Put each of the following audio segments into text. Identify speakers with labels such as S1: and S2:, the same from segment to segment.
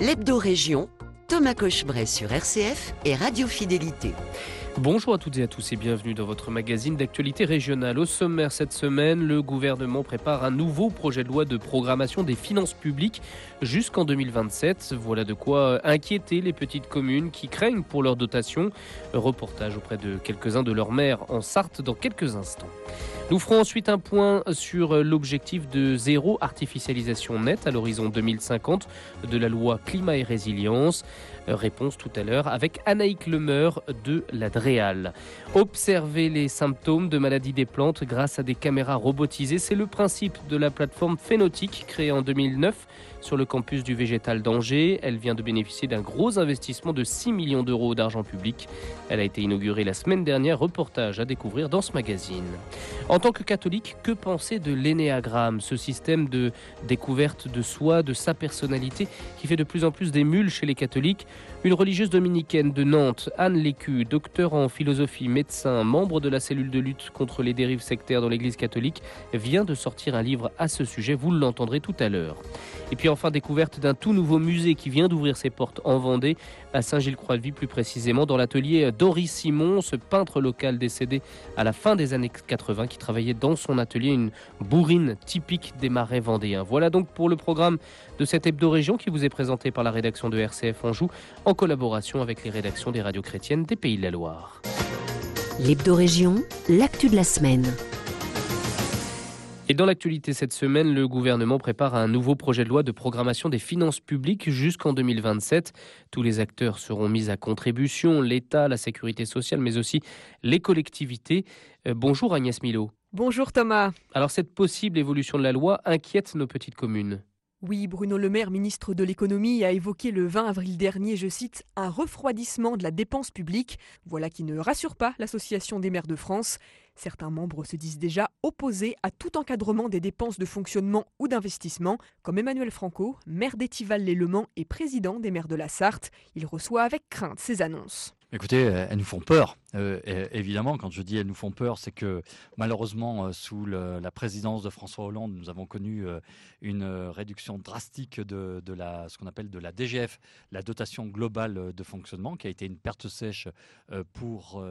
S1: L'hebdo-région, Thomas Cochebray sur RCF et Radio Fidélité.
S2: Bonjour à toutes et à tous et bienvenue dans votre magazine d'actualité régionale. Au sommaire cette semaine, le gouvernement prépare un nouveau projet de loi de programmation des finances publiques jusqu'en 2027. Voilà de quoi inquiéter les petites communes qui craignent pour leur dotation. Reportage auprès de quelques-uns de leurs maires en Sarthe dans quelques instants. Nous ferons ensuite un point sur l'objectif de zéro artificialisation nette à l'horizon 2050 de la loi climat et résilience. Réponse tout à l'heure avec Anaïk Lemeur de la DREAL. Observer les symptômes de maladie des plantes grâce à des caméras robotisées, c'est le principe de la plateforme Phénotique créée en 2009 sur le campus du Végétal d'Angers. Elle vient de bénéficier d'un gros investissement de 6 millions d'euros d'argent public. Elle a été inaugurée la semaine dernière. Reportage à découvrir dans ce magazine. En tant que catholique, que penser de l'énéagramme, ce système de découverte de soi, de sa personnalité, qui fait de plus en plus des mules chez les catholiques? Une religieuse dominicaine de Nantes, Anne Lécu, docteur en philosophie, médecin, membre de la cellule de lutte contre les dérives sectaires dans l'Église catholique, vient de sortir un livre à ce sujet. Vous l'entendrez tout à l'heure. Et puis enfin, découverte d'un tout nouveau musée qui vient d'ouvrir ses portes en Vendée, à Saint-Gilles-Croix-de-Vie plus précisément, dans l'atelier Doris Simon, ce peintre local décédé à la fin des années 80 qui travaillait dans son atelier une bourrine typique des marais vendéens. Voilà donc pour le programme de cette hebdo-région qui vous est présenté par la rédaction de RCF Anjou en collaboration avec les rédactions des radios chrétiennes des Pays de la Loire.
S1: L'actu de la semaine.
S2: Dans l'actualité cette semaine, le gouvernement prépare un nouveau projet de loi de programmation des finances publiques jusqu'en 2027. Tous les acteurs seront mis à contribution, l'État, la sécurité sociale, mais aussi les collectivités. Euh, bonjour Agnès Milo.
S3: Bonjour Thomas.
S2: Alors cette possible évolution de la loi inquiète nos petites communes.
S3: Oui, Bruno Le Maire, ministre de l'économie, a évoqué le 20 avril dernier, je cite, un refroidissement de la dépense publique. Voilà qui ne rassure pas l'Association des maires de France. Certains membres se disent déjà opposés à tout encadrement des dépenses de fonctionnement ou d'investissement, comme Emmanuel Franco, maire d'Étival-les-Le Mans et président des maires de la Sarthe. Il reçoit avec crainte ces annonces.
S4: Écoutez, elles nous font peur. Euh, évidemment, quand je dis elles nous font peur, c'est que malheureusement, euh, sous la présidence de François Hollande, nous avons connu euh, une réduction drastique de, ce qu'on appelle de la DGF, la dotation globale de fonctionnement, qui a été une perte sèche pour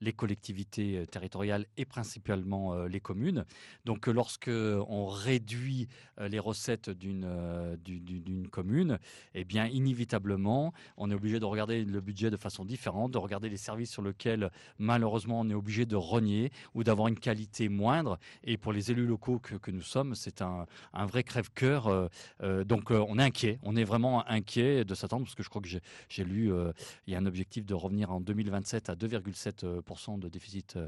S4: les collectivités territoriales et principalement les communes. Donc, lorsque on réduit les recettes d'une d'une commune, eh bien, inévitablement, on est obligé de regarder le budget de façon différente, de regarder les services sur lesquels malheureusement on est obligé de renier ou d'avoir une qualité moindre. Et pour les élus locaux que, nous sommes, c'est un, un, vrai crève-cœur. Euh, euh, donc euh, on est inquiet, on est vraiment inquiet de s'attendre parce que je crois que j'ai lu, il y a un objectif de revenir en 2027 à 2,7% de déficit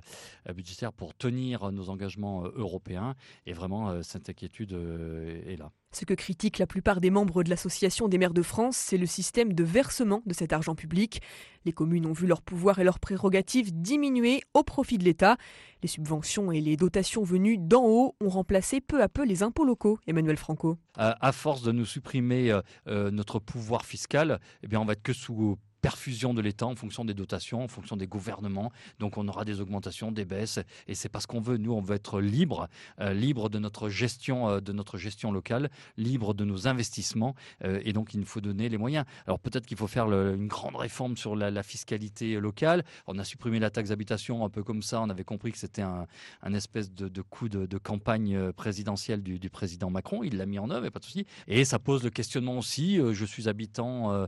S4: budgétaire pour tenir nos engagements européens. Et vraiment, cette inquiétude est là.
S3: Ce que critiquent la plupart des membres de l'Association des maires de France, c'est le système de versement de cet argent public. Les communes ont vu leur pouvoir et leurs prérogatives diminuer au profit de l'État. Les subventions et les dotations venues d'en haut ont remplacé peu à peu les impôts locaux. Emmanuel Franco.
S4: À, force de nous supprimer euh, euh, notre pouvoir fiscal, eh bien on va être que sous perfusion de l'État en fonction des dotations, en fonction des gouvernements. Donc on aura des augmentations, des baisses, et c'est parce qu'on veut. Nous, on veut être libre, euh, libre de notre gestion, euh, de notre gestion locale, libre de nos investissements, euh, et donc il nous faut donner les moyens. Alors peut-être qu'il faut faire une grande réforme sur la, fiscalité locale. On a supprimé la taxe d'habitation un peu comme ça. On avait compris que c'était un, espèce de, coup de, campagne présidentielle du, du président Macron. Il l'a mis en œuvre, et pas de souci. Et ça pose le questionnement aussi. je suis habitant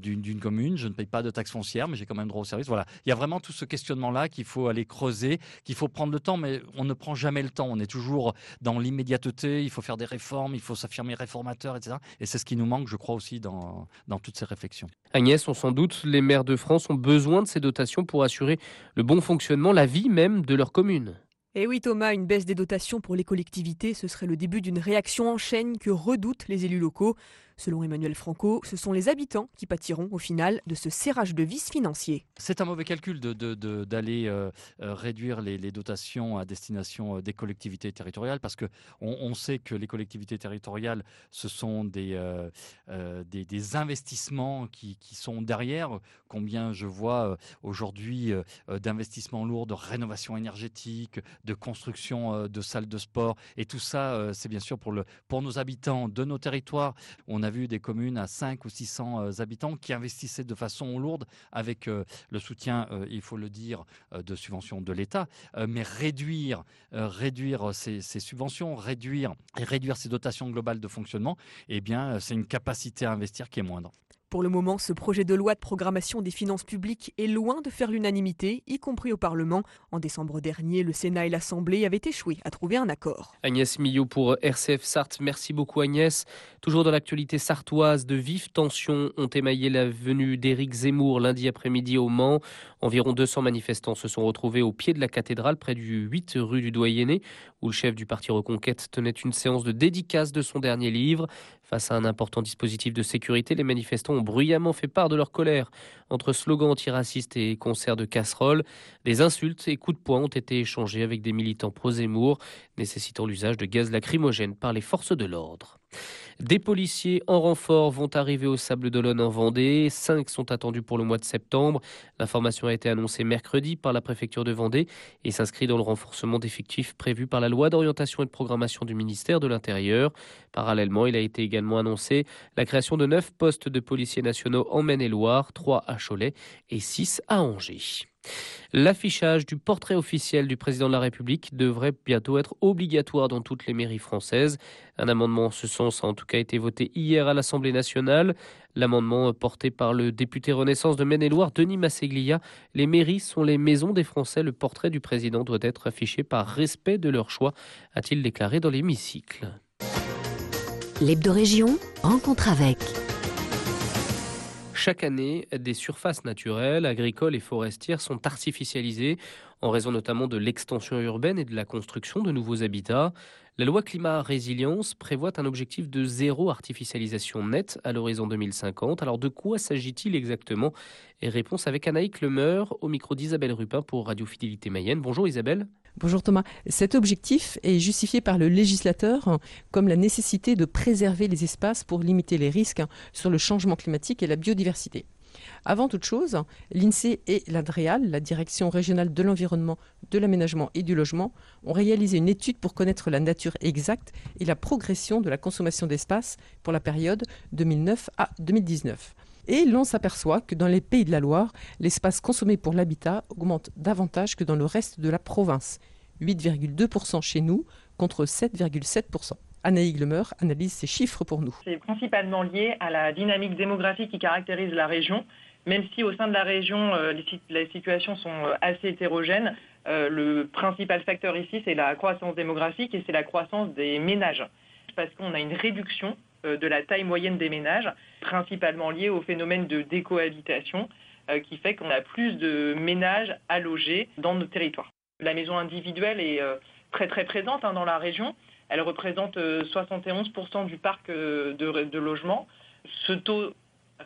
S4: d'une commune, je ne paye pas de taxes foncières, mais j'ai quand même droit au service. Voilà, il y a vraiment tout ce questionnement-là qu'il faut aller creuser, qu'il faut prendre le temps, mais on ne prend jamais le temps. On est toujours dans l'immédiateté, il faut faire des réformes, il faut s'affirmer réformateur, etc. Et c'est ce qui nous manque, je crois, aussi dans, dans toutes ces réflexions.
S2: Agnès, on s'en doute, les maires de France ont besoin de ces dotations pour assurer le bon fonctionnement, la vie même de leur commune.
S3: Et eh oui Thomas, une baisse des dotations pour les collectivités, ce serait le début d'une réaction en chaîne que redoutent les élus locaux. Selon Emmanuel Franco, ce sont les habitants qui pâtiront au final de ce serrage de vis financier.
S4: C'est un mauvais calcul d'aller de, de, euh, euh, réduire les, dotations à destination euh, des collectivités territoriales parce qu'on on sait que les collectivités territoriales, ce sont des, des, investissements qui, qui, sont derrière. Combien je vois aujourd'hui d'investissements lourds de rénovation énergétique, de construction de salles de sport. Et tout ça, c'est bien sûr pour, le, pour nos habitants de nos territoires. On vu des communes à 5 ou 600 habitants qui investissaient de façon lourde avec le soutien, il faut le dire, de subventions de l'État, mais réduire, ces subventions, réduire, réduire ces dotations globales de fonctionnement, eh bien, c'est une capacité à investir qui est moindre.
S3: Pour le moment, ce projet de loi de programmation des finances publiques est loin de faire l'unanimité, y compris au Parlement. En décembre dernier, le Sénat et l'Assemblée avaient échoué à trouver un accord.
S2: Agnès Millot pour RCF Sarthe. Merci beaucoup Agnès. Toujours dans l'actualité sartoise, de vives tensions ont émaillé la venue d'Éric Zemmour lundi après-midi au Mans. Environ 200 manifestants se sont retrouvés au pied de la cathédrale, près du 8 rue du Doyenné, où le chef du parti Reconquête tenait une séance de dédicace de son dernier livre. Face à un important dispositif de sécurité, les manifestants ont bruyamment fait part de leur colère. Entre slogans antiracistes et concerts de casseroles, des insultes et coups de poing ont été échangés avec des militants pro-Zemmour, nécessitant l'usage de gaz lacrymogène par les forces de l'ordre. Des policiers en renfort vont arriver au Sable d'Olonne en Vendée. Cinq sont attendus pour le mois de septembre. L'information a été annoncée mercredi par la préfecture de Vendée et s'inscrit dans le renforcement d'effectifs prévu par la loi d'orientation et de programmation du ministère de l'Intérieur. Parallèlement, il a été également annoncé la création de neuf postes de policiers nationaux en Maine-et-Loire, trois à Cholet et six à Angers. L'affichage du portrait officiel du président de la République devrait bientôt être obligatoire dans toutes les mairies françaises. Un amendement en ce sens a en tout cas été voté hier à l'Assemblée nationale. L'amendement porté par le député Renaissance de Maine-et-Loire, Denis Masseglia. Les mairies sont les maisons des Français. Le portrait du président doit être affiché par respect de leur choix, a-t-il déclaré dans l'hémicycle.
S1: L'hebdo-région rencontre avec.
S2: Chaque année, des surfaces naturelles, agricoles et forestières sont artificialisées en raison notamment de l'extension urbaine et de la construction de nouveaux habitats. La loi climat résilience prévoit un objectif de zéro artificialisation nette à l'horizon 2050. Alors de quoi s'agit-il exactement? Et réponse avec Anaïk Lemeur au micro d'Isabelle Rupin pour Radio Fidélité Mayenne. Bonjour Isabelle.
S5: Bonjour Thomas. Cet objectif est justifié par le législateur comme la nécessité de préserver les espaces pour limiter les risques sur le changement climatique et la biodiversité. Avant toute chose, l'INSEE et l'ADREAL, la Direction régionale de l'environnement, de l'aménagement et du logement, ont réalisé une étude pour connaître la nature exacte et la progression de la consommation d'espace pour la période 2009 à 2019. Et l'on s'aperçoit que dans les pays de la Loire, l'espace consommé pour l'habitat augmente davantage que dans le reste de la province. 8,2% chez nous contre 7,7%. Anaïs Glemeur analyse ces chiffres pour nous.
S6: C'est principalement lié à la dynamique démographique qui caractérise la région. Même si au sein de la région, euh, les, situations sont euh, assez hétérogènes, euh, le principal facteur ici, c'est la croissance démographique et c'est la croissance des ménages. Parce qu'on a une réduction de la taille moyenne des ménages, principalement liée au phénomène de décohabitation, qui fait qu'on a plus de ménages à loger dans nos territoires. La maison individuelle est très très présente hein, dans la région. Elle représente 71% du parc de, logements. Ce taux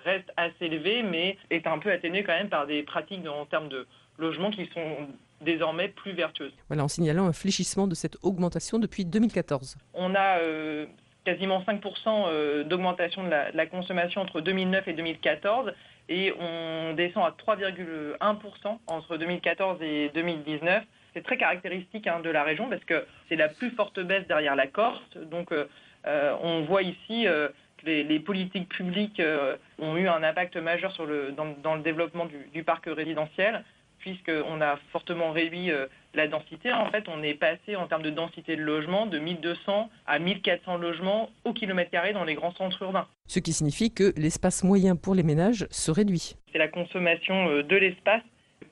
S6: reste assez élevé, mais est un peu atténué quand même par des pratiques en termes de logement qui sont désormais plus vertueuses.
S5: Voilà, en signalant un fléchissement de cette augmentation depuis 2014.
S6: On a euh, quasiment 5% euh, d'augmentation de la, consommation entre 2009 et 2014 et on descend à 3,1% entre 2014 et 2019. C'est très caractéristique hein, de la région parce que c'est la plus forte baisse derrière la Corse. Donc euh, on voit ici les, politiques publiques euh, ont eu un impact majeur sur le, dans, le développement du, parc résidentiel, puisqu'on a fortement réduit euh, la densité. En fait, on est passé en termes de densité de logement de 1200 à 1400 logements au kilomètre carré dans les grands centres urbains.
S5: Ce qui signifie que l'espace moyen pour les ménages se réduit.
S6: C'est la consommation euh, de l'espace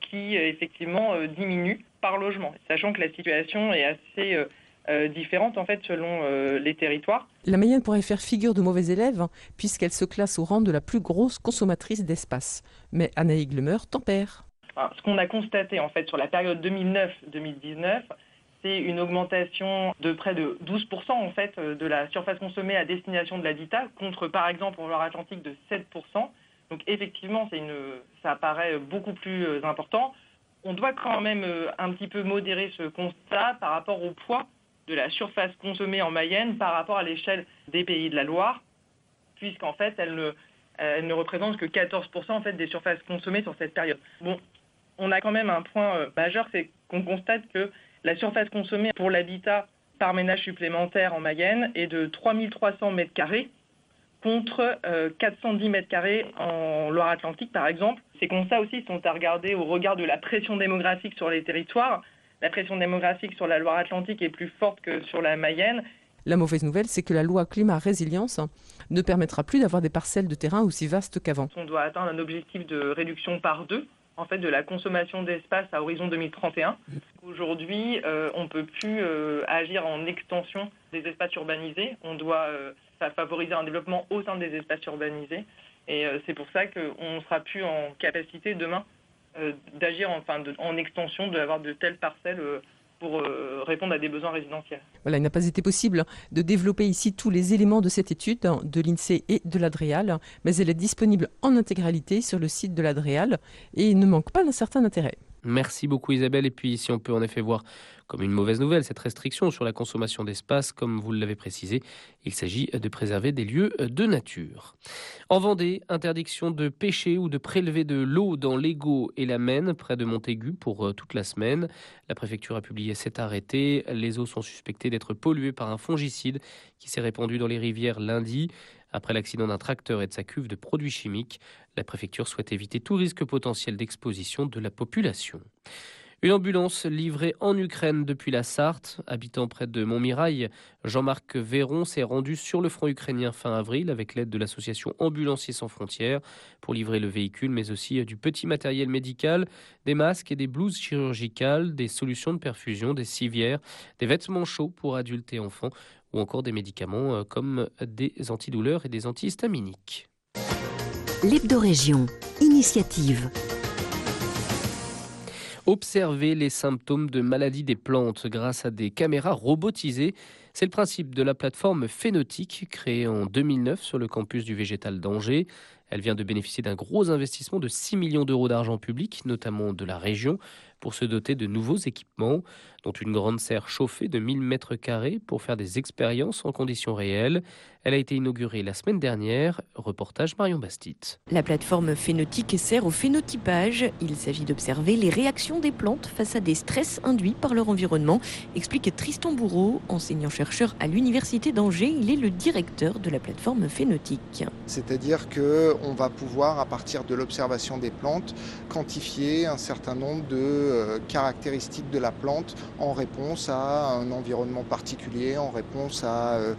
S6: qui effectivement diminue par logement, sachant que la situation est assez euh, différentes en fait selon euh, les territoires.
S5: La Mayenne pourrait faire figure de mauvais élève hein, puisqu'elle se classe au rang de la plus grosse consommatrice d'espace. Mais Anaïs Glemer tempère.
S6: Ce qu'on a constaté en fait sur la période 2009-2019, c'est une augmentation de près de 12% en fait euh, de la surface consommée à destination de l'habitat contre par exemple en Loire-Atlantique de 7%. Donc effectivement, ça paraît beaucoup plus important. On doit quand même un petit peu modérer ce constat par rapport au poids de la surface consommée en Mayenne par rapport à l'échelle des pays de la Loire, puisqu'en fait, elle ne, elle ne représente que 14% en fait, des surfaces consommées sur cette période. Bon, on a quand même un point euh, majeur, c'est qu'on constate que la surface consommée pour l'habitat par ménage supplémentaire en Mayenne est de 3300 mètres carrés contre 410 mètres carrés en Loire-Atlantique, par exemple. Ces constats aussi sont à regarder au regard de la pression démographique sur les territoires. La pression démographique sur la Loire-Atlantique est plus forte que sur la Mayenne.
S5: La mauvaise nouvelle, c'est que la loi climat résilience ne permettra plus d'avoir des parcelles de terrain aussi vastes qu'avant.
S6: On doit atteindre un objectif de réduction par deux en fait, de la consommation d'espace à horizon 2031. Aujourd'hui, euh, on ne peut plus euh, agir en extension des espaces urbanisés. On doit euh, favoriser un développement au sein des espaces urbanisés. Et c'est pour ça qu'on ne sera plus en capacité demain d'agir enfin, en extension, d'avoir de telles parcelles pour euh, répondre à des besoins résidentiels.
S5: Voilà, il n'a pas été possible de développer ici tous les éléments de cette étude de l'INSEE et de l'Adréal, mais elle est disponible en intégralité sur le site de l'Adréal et ne manque pas d'un certain intérêt.
S2: Merci beaucoup Isabelle. Et puis si on peut en effet voir comme une mauvaise nouvelle cette restriction sur la consommation d'espace, comme vous l'avez précisé, il s'agit de préserver des lieux de nature. En Vendée, interdiction de pêcher ou de prélever de l'eau dans l'Ego et la Maine, près de Montaigu, pour euh, toute la semaine. La préfecture a publié cet arrêté. Les eaux sont suspectées d'être polluées par un fongicide qui s'est répandu dans les rivières lundi. Après l'accident d'un tracteur et de sa cuve de produits chimiques, la préfecture souhaite éviter tout risque potentiel d'exposition de la population. Une ambulance livrée en Ukraine depuis la Sarthe. Habitant près de Montmirail, Jean-Marc Véron s'est rendu sur le front ukrainien fin avril avec l'aide de l'association Ambulanciers sans frontières pour livrer le véhicule, mais aussi du petit matériel médical, des masques et des blouses chirurgicales, des solutions de perfusion, des civières, des vêtements chauds pour adultes et enfants ou encore des médicaments euh, comme des antidouleurs et des antihistaminiques.
S1: L'hebdo-région, initiative.
S2: Observer les symptômes de maladie des plantes grâce à des caméras robotisées, c'est le principe de la plateforme Phénotique créée en 2009 sur le campus du Végétal d'Angers. Elle vient de bénéficier d'un gros investissement de 6 millions d'euros d'argent public, notamment de la région, pour se doter de nouveaux équipements, dont une grande serre chauffée de 1000 mètres carrés pour faire des expériences en conditions réelles. Elle a été inaugurée la semaine dernière. Reportage Marion Bastit.
S7: La plateforme phénotique sert au phénotypage. Il s'agit d'observer les réactions des plantes face à des stress induits par leur environnement, explique Tristan Bourreau, enseignant-chercheur à l'Université d'Angers. Il est le directeur de la plateforme phénotique.
S8: C'est-à-dire qu'on va pouvoir, à partir de l'observation des plantes, quantifier un certain nombre de euh, caractéristiques de la plante en réponse à un environnement particulier, en réponse à euh,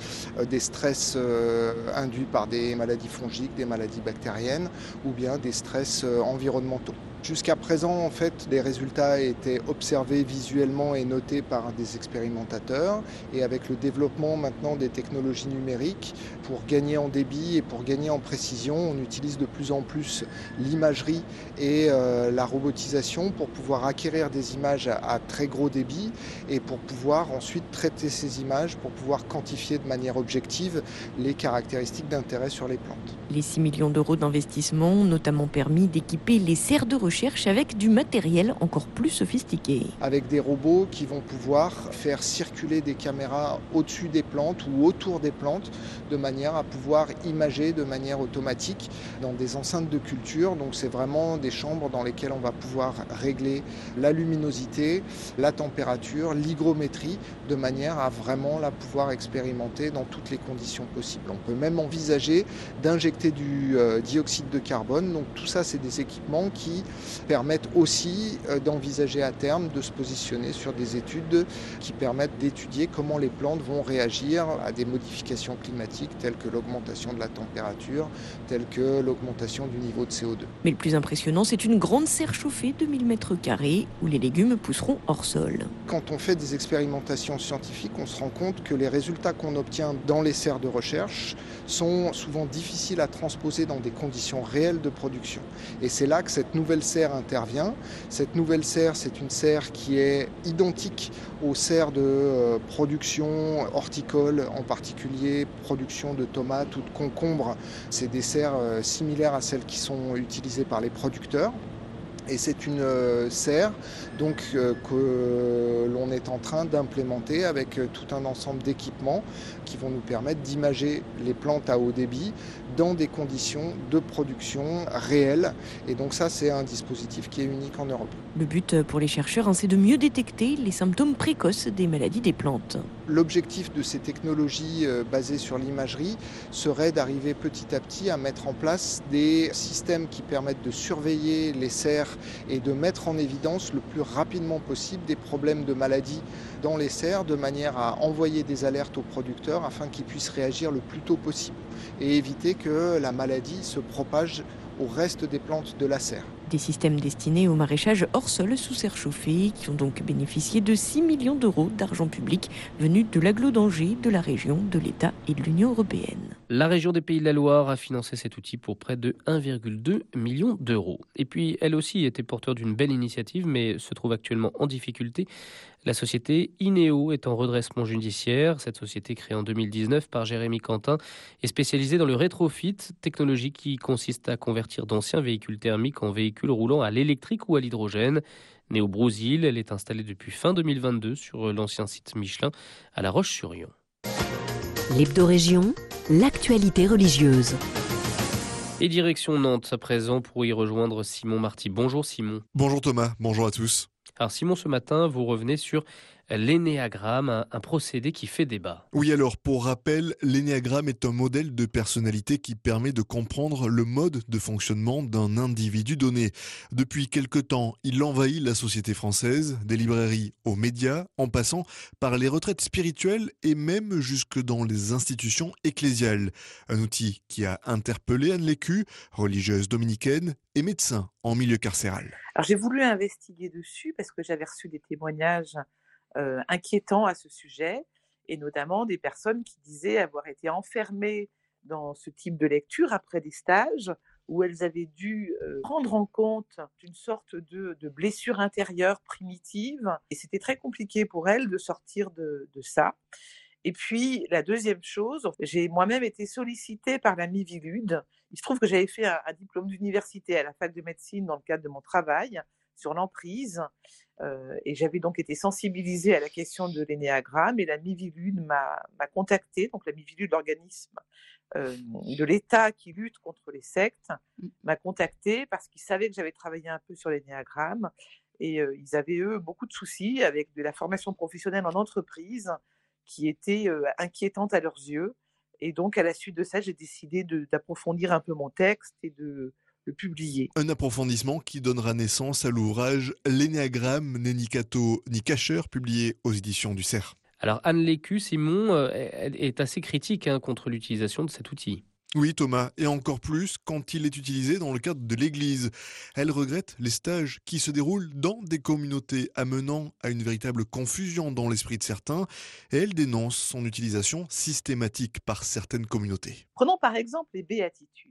S8: des stress euh, induits par des maladies fongiques, des maladies bactériennes ou bien des stress environnementaux. Jusqu'à présent, en fait, les résultats étaient observés visuellement et notés par des expérimentateurs. Et avec le développement maintenant des technologies numériques, pour gagner en débit et pour gagner en précision, on utilise de plus en plus l'imagerie et euh, la robotisation pour pouvoir acquérir des images à, très gros débit et pour pouvoir ensuite traiter ces images, pour pouvoir quantifier de manière objective les caractéristiques d'intérêt sur les plantes.
S7: Les 6 millions d'euros d'investissement ont notamment permis d'équiper les serres de recherche avec du matériel encore plus sophistiqué.
S8: Avec des robots qui vont pouvoir faire circuler des caméras au-dessus des plantes ou autour des plantes de manière à pouvoir imager de manière automatique dans des enceintes de culture. Donc c'est vraiment des chambres dans lesquelles on va pouvoir régler la luminosité, la température, l'hygrométrie de manière à vraiment la pouvoir expérimenter dans toutes les conditions possibles. On peut même envisager d'injecter du euh, dioxyde de carbone. Donc tout ça c'est des équipements qui permettent aussi euh, d'envisager à terme de se positionner sur des études qui permettent d'étudier comment les plantes vont réagir à des modifications climatiques telles que l'augmentation de la température, telles que l'augmentation du niveau de CO2.
S7: Mais le plus impressionnant, c'est une grande serre chauffée de 1000 mètres carrés où les légumes pousseront hors sol.
S8: Quand on fait des expérimentations scientifiques, on se rend compte que les résultats qu'on obtient dans les serres de recherche sont souvent difficiles à transposer dans des conditions réelles de production. Et c'est là que cette nouvelle intervient. Cette nouvelle serre, c'est une serre qui est identique aux serres de euh, production horticole, en particulier production de tomates ou de concombres. C'est des serres euh, similaires à celles qui sont utilisées par les producteurs. Et c'est une euh, serre donc, que l'on est en train d'implémenter avec tout un ensemble d'équipements qui vont nous permettre d'imager les plantes à haut débit dans des conditions de production réelles. Et donc ça, c'est un dispositif qui est unique en Europe.
S7: Le but pour les chercheurs, hein, c'est de mieux détecter les symptômes précoces des maladies des plantes.
S8: L'objectif de ces technologies euh, basées sur l'imagerie serait d'arriver petit à petit à mettre en place des systèmes qui permettent de surveiller les serres et de mettre en évidence le plus rapidement possible des problèmes de maladies dans les serres de manière à envoyer des alertes aux producteurs afin qu'ils puissent réagir le plus tôt possible et éviter que la maladie se propage au reste des plantes de la serre.
S7: Des systèmes destinés au maraîchage hors sol sous serre chauffée qui ont donc bénéficié de 6 millions d'euros d'argent public venus de l'agglo d'Angers, de la région, de l'État et de l'Union européenne.
S2: La région des Pays de la Loire a financé cet outil pour près de 1,2 million d'euros. Et puis, elle aussi était porteur d'une belle initiative, mais se trouve actuellement en difficulté. La société Ineo est en redressement judiciaire. Cette société créée en 2019 par Jérémy Quentin est spécialisée dans le rétrofit, technologie qui consiste à convertir d'anciens véhicules thermiques en véhicules roulant à l'électrique ou à l'hydrogène. Née au Brésil, elle est installée depuis fin 2022 sur l'ancien site Michelin à La Roche-sur-Yon.
S1: L'hebdo-région, l'actualité religieuse.
S2: Et direction Nantes à présent pour y rejoindre Simon Marty. Bonjour Simon.
S9: Bonjour Thomas, bonjour à tous.
S2: Alors Simon, ce matin, vous revenez sur l'énéagramme, un, procédé qui fait débat.
S9: Oui, alors pour rappel, l'énéagramme est un modèle de personnalité qui permet de comprendre le mode de fonctionnement d'un individu donné. Depuis quelque temps, il envahit la société française, des librairies aux médias, en passant par les retraites spirituelles et même jusque dans les institutions ecclésiales. Un outil qui a interpellé Anne Lécu, religieuse dominicaine et médecin en milieu carcéral.
S10: Alors j'ai voulu investiguer dessus parce que j'avais reçu des témoignages euh, inquiétants à ce sujet, et notamment des personnes qui disaient avoir été enfermées dans ce type de lecture après des stages où elles avaient dû euh, prendre en compte une sorte de, blessure intérieure primitive, et c'était très compliqué pour elles de sortir de, ça. Et puis, la deuxième chose, j'ai moi-même été sollicitée par la Mivilude. Il se trouve que j'avais fait un diplôme d'université à la fac de médecine dans le cadre de mon travail sur l'emprise. Euh, et j'avais donc été sensibilisée à la question de l'énéagramme et la Mivilude m'a contactée, donc la Mivilude, l'organisme euh, de l'État qui lutte contre les sectes, mmh. m'a contactée parce qu'ils savaient que j'avais travaillé un peu sur l'énéagramme et euh, ils avaient eux beaucoup de soucis avec de la formation professionnelle en entreprise qui était inquiétante à leurs yeux. Et donc à la suite de ça, j'ai décidé d'approfondir un peu mon texte et de publié.
S9: Un approfondissement qui donnera naissance à l'ouvrage L'énéagramme n'est ni cateau ni cacheur, publié aux éditions du CERF.
S2: Alors Anne Lécu, Simon, euh, est assez critique hein, contre l'utilisation de cet outil.
S9: Oui Thomas, et encore plus quand il est utilisé dans le cadre de l'Église. Elle regrette les stages qui se déroulent dans des communautés amenant à une véritable confusion dans l'esprit de certains, et elle dénonce son utilisation systématique par certaines communautés.
S10: Prenons par exemple les béatitudes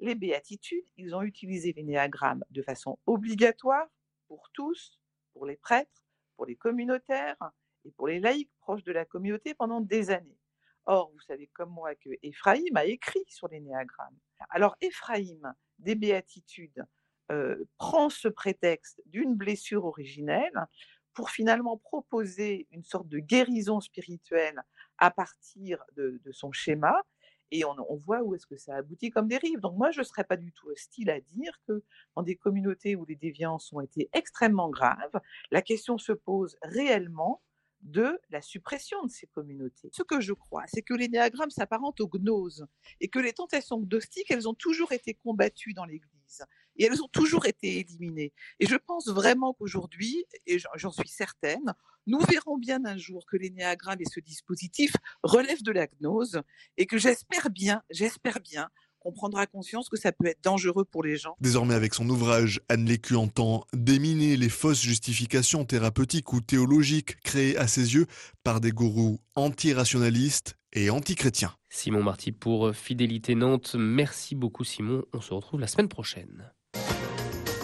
S10: les béatitudes, ils ont utilisé l'énéagramme de façon obligatoire pour tous, pour les prêtres, pour les communautaires et pour les laïcs proches de la communauté pendant des années. Or, vous savez comme moi que Éphraïm a écrit sur l'énéagramme. Alors, Éphraïm, des béatitudes, euh, prend ce prétexte d'une blessure originelle pour finalement proposer une sorte de guérison spirituelle à partir de son schéma et on, voit où est-ce que ça aboutit comme dérive. Donc moi, je ne serais pas du tout hostile à dire que dans des communautés où les déviances ont été extrêmement graves, la question se pose réellement de la suppression de ces communautés. Ce que je crois, c'est que l'énéagramme s'apparente aux gnoses et que les tentations gnostiques, elles ont toujours été combattues dans l'Église et elles ont toujours été éliminées. Et je pense vraiment qu'aujourd'hui, et j'en suis certaine, nous verrons bien un jour que l'énéagramme et ce dispositif relèvent de la gnose et que j'espère bien, j'espère bien qu'on prendra conscience que ça peut être dangereux pour les gens.
S9: Désormais, avec son ouvrage, Anne Lécu entend déminer les fausses justifications thérapeutiques ou théologiques créées à ses yeux par des gourous anti-rationalistes et anti-chrétiens.
S2: Simon Marty pour Fidélité Nantes. Merci beaucoup Simon. On se retrouve la semaine prochaine.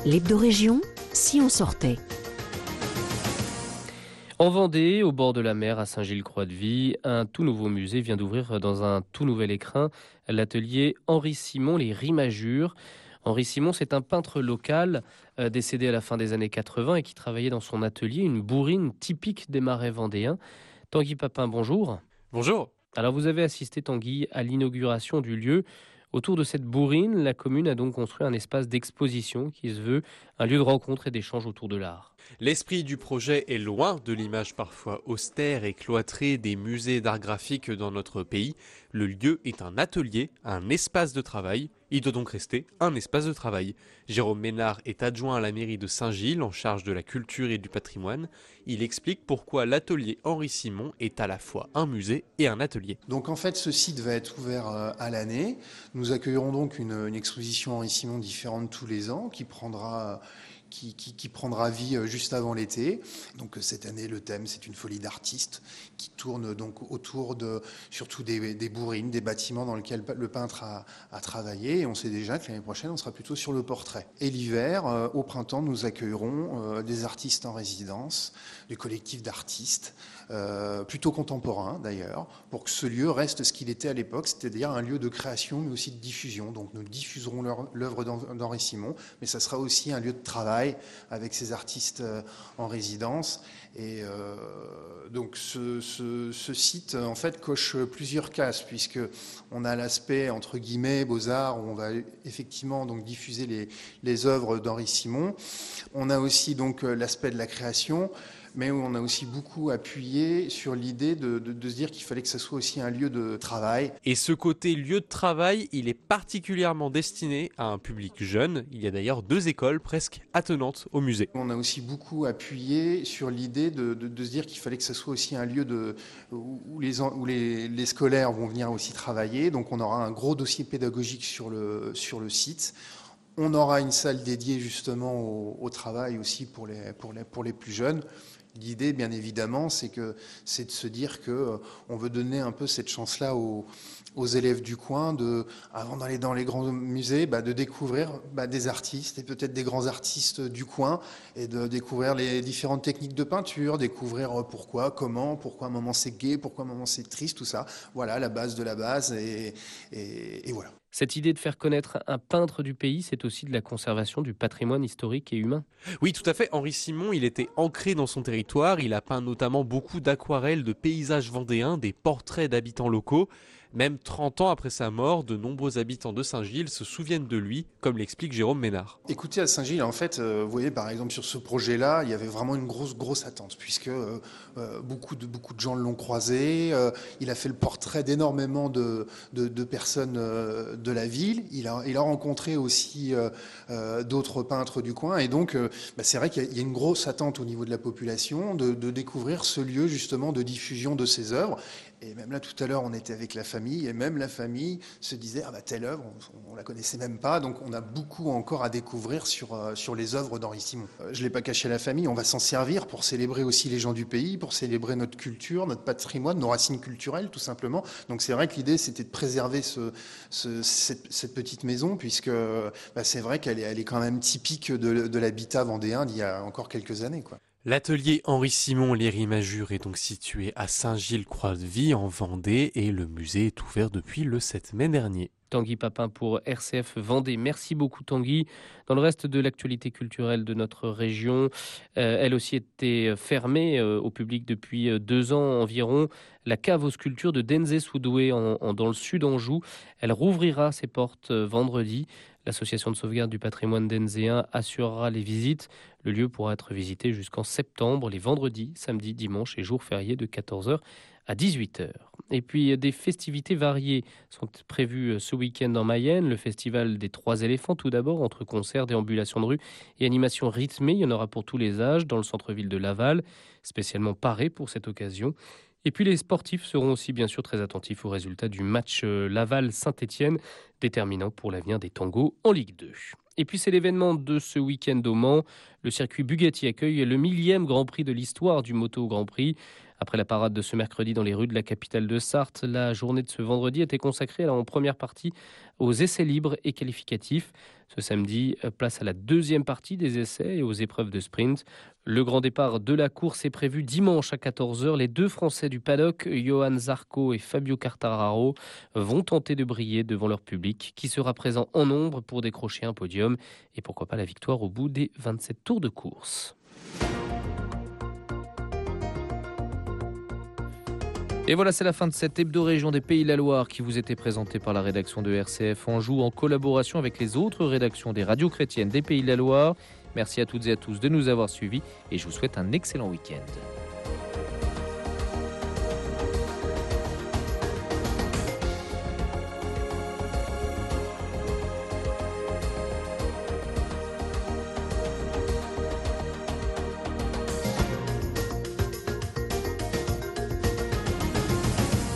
S1: L'hebdo-région, si on sortait.
S2: En Vendée, au bord de la mer, à Saint-Gilles-Croix-de-Vie, un tout nouveau musée vient d'ouvrir dans un tout nouvel écrin l'atelier Henri Simon, les Rimagures. Henri Simon, c'est un peintre local euh, décédé à la fin des années 80 et qui travaillait dans son atelier une bourrine typique des marais vendéens. Tanguy Papin, bonjour.
S11: Bonjour.
S2: Alors vous avez assisté, Tanguy, à l'inauguration du lieu Autour de cette bourrine, la commune a donc construit un espace d'exposition qui se veut un lieu de rencontre et d'échange autour de l'art.
S11: L'esprit du projet est loin de l'image parfois austère et cloîtrée des musées d'art graphique dans notre pays. Le lieu est un atelier, un espace de travail. Il doit donc rester un espace de travail. Jérôme Ménard est adjoint à la mairie de Saint-Gilles en charge de la culture et du patrimoine. Il explique pourquoi l'atelier Henri Simon est à la fois un musée et un atelier.
S12: Donc en fait, ce site va être ouvert euh, à l'année. Nous accueillerons donc une, une exposition Henri Simon différente tous les ans qui prendra qui, prendra vie euh, juste avant l'été. Donc euh, cette année, le thème, c'est une folie d'artistes qui tourne donc autour de surtout des, bourrines, des bâtiments dans lesquels le peintre a, travaillé. Et on sait déjà que l'année prochaine, on sera plutôt sur le portrait. Et l'hiver, euh, au printemps, nous accueillerons des artistes en résidence, du collectif d'artistes. Plutôt contemporains d'ailleurs, pour que ce lieu reste ce qu'il était à l'époque, c'est-à-dire un lieu de création mais aussi de diffusion. Donc nous diffuserons l'œuvre d'Henri Simon, mais ça sera aussi un lieu de travail avec ces artistes euh, en résidence. Et euh, donc ce, site en fait coche plusieurs cases puisque on a l'aspect entre guillemets beaux arts où on va effectivement donc diffuser les, les œuvres d'Henri Simon. On a aussi donc euh, l'aspect de la création mais on a aussi beaucoup appuyé sur l'idée de, se dire qu'il fallait que ce soit aussi un lieu de travail.
S11: Et ce côté lieu de travail, il est particulièrement destiné à un public jeune. Il y a d'ailleurs deux écoles presque attenantes au musée.
S12: On a aussi beaucoup appuyé sur l'idée de, se dire qu'il fallait que ce soit aussi un lieu de, où, les, où les, scolaires vont venir aussi travailler. Donc on aura un gros dossier pédagogique sur le, sur le site. On aura une salle dédiée justement au, au travail aussi pour les, pour les, pour les plus jeunes. L'idée, bien évidemment, c'est que c'est de se dire que euh, on veut donner un peu cette chance-là aux, élèves du coin, de, avant d'aller dans les grands musées, bah, de découvrir bah, des artistes et peut-être des grands artistes du coin et de découvrir les différentes techniques de peinture, découvrir euh, pourquoi, comment, pourquoi un moment c'est gai, pourquoi un moment c'est triste, tout ça. Voilà la base de la base et voilà.
S2: Cette idée de faire connaître un peintre du pays, c'est aussi de la conservation du patrimoine historique et humain.
S11: Oui, tout à fait. Henri Simon, il était ancré dans son territoire. Il a peint notamment beaucoup d'aquarelles de paysages vendéens, des portraits d'habitants locaux. Même 30 ans après sa mort, de nombreux habitants de Saint-Gilles se souviennent de lui, comme l'explique Jérôme Ménard.
S12: Écoutez, à Saint-Gilles, en fait, euh, vous voyez, par exemple, sur ce projet-là, il y avait vraiment une grosse, grosse attente, puisque euh, euh, beaucoup, de, beaucoup de gens l'ont croisé. il a fait le portrait d'énormément de, de, personnes de la ville. Il a, il a rencontré aussi d'autres peintres du coin. Et donc, bah, c'est vrai qu'il y, a une grosse attente au niveau de la population de, de découvrir ce lieu, justement, de diffusion de ses œuvres. Et même là, tout à l'heure, on était avec la famille, et même la famille se disait ah bah telle œuvre, on, ne la connaissait même pas, donc on a beaucoup encore à découvrir sur euh, sur les œuvres d'Henri Simon. Euh, je l'ai pas caché à la famille, on va s'en servir pour célébrer aussi les gens du pays, pour célébrer notre culture, notre patrimoine, nos racines culturelles, tout simplement. Donc c'est vrai que l'idée c'était de préserver ce, cette, petite maison, puisque bah, c'est vrai qu'elle est, elle est quand même typique de, de l'habitat vendéen d'il y a encore quelques années, quoi.
S11: L'atelier Henri Simon Léry Majure est donc situé à Saint-Gilles-Croix-de-Vie en Vendée et le musée est ouvert depuis le 7 mai dernier.
S2: Tanguy Papin pour RCF Vendée. Merci beaucoup Tanguy. Dans le reste de l'actualité culturelle de notre région, euh, elle aussi était fermée euh, au public depuis euh, deux ans environ. La cave aux sculptures de Denze Soudoué dans le sud Anjou. Elle rouvrira ses portes vendredi. L'association de sauvegarde du patrimoine d'Enzéen assurera les visites. Le lieu pourra être visité jusqu'en septembre, les vendredis, samedis, dimanches et jours fériés de 14h à 18h. Et puis des festivités variées sont prévues ce week-end en Mayenne. Le festival des Trois éléphants tout d'abord, entre concerts, déambulations de rue et animations rythmées. Il y en aura pour tous les âges dans le centre-ville de Laval, spécialement paré pour cette occasion. Et puis les sportifs seront aussi bien sûr très attentifs aux résultats du match euh, Laval-Saint-Étienne, déterminant pour l'avenir des tangos en Ligue 2. Et puis c'est l'événement de ce week-end au Mans. Le circuit Bugatti accueille le millième Grand Prix de l'histoire du Moto Grand Prix. Après la parade de ce mercredi dans les rues de la capitale de Sarthe, la journée de ce vendredi était consacrée en première partie aux essais libres et qualificatifs. Ce samedi, euh, place à la deuxième partie des essais et aux épreuves de sprint. Le grand départ de la course est prévu dimanche à 14h. Les deux Français du paddock, Johan Zarco et Fabio Cartararo, vont tenter de briller devant leur public qui sera présent en nombre pour décrocher un podium et pourquoi pas la victoire au bout des 27 tours de course.
S13: Et voilà, c'est la fin de cette hebdo-région des Pays de la Loire qui vous était présentée par la rédaction de RCF Anjou en collaboration avec les autres rédactions des radios chrétiennes des Pays de la Loire. Merci à toutes et à tous de nous avoir suivis et je vous souhaite un excellent week-end.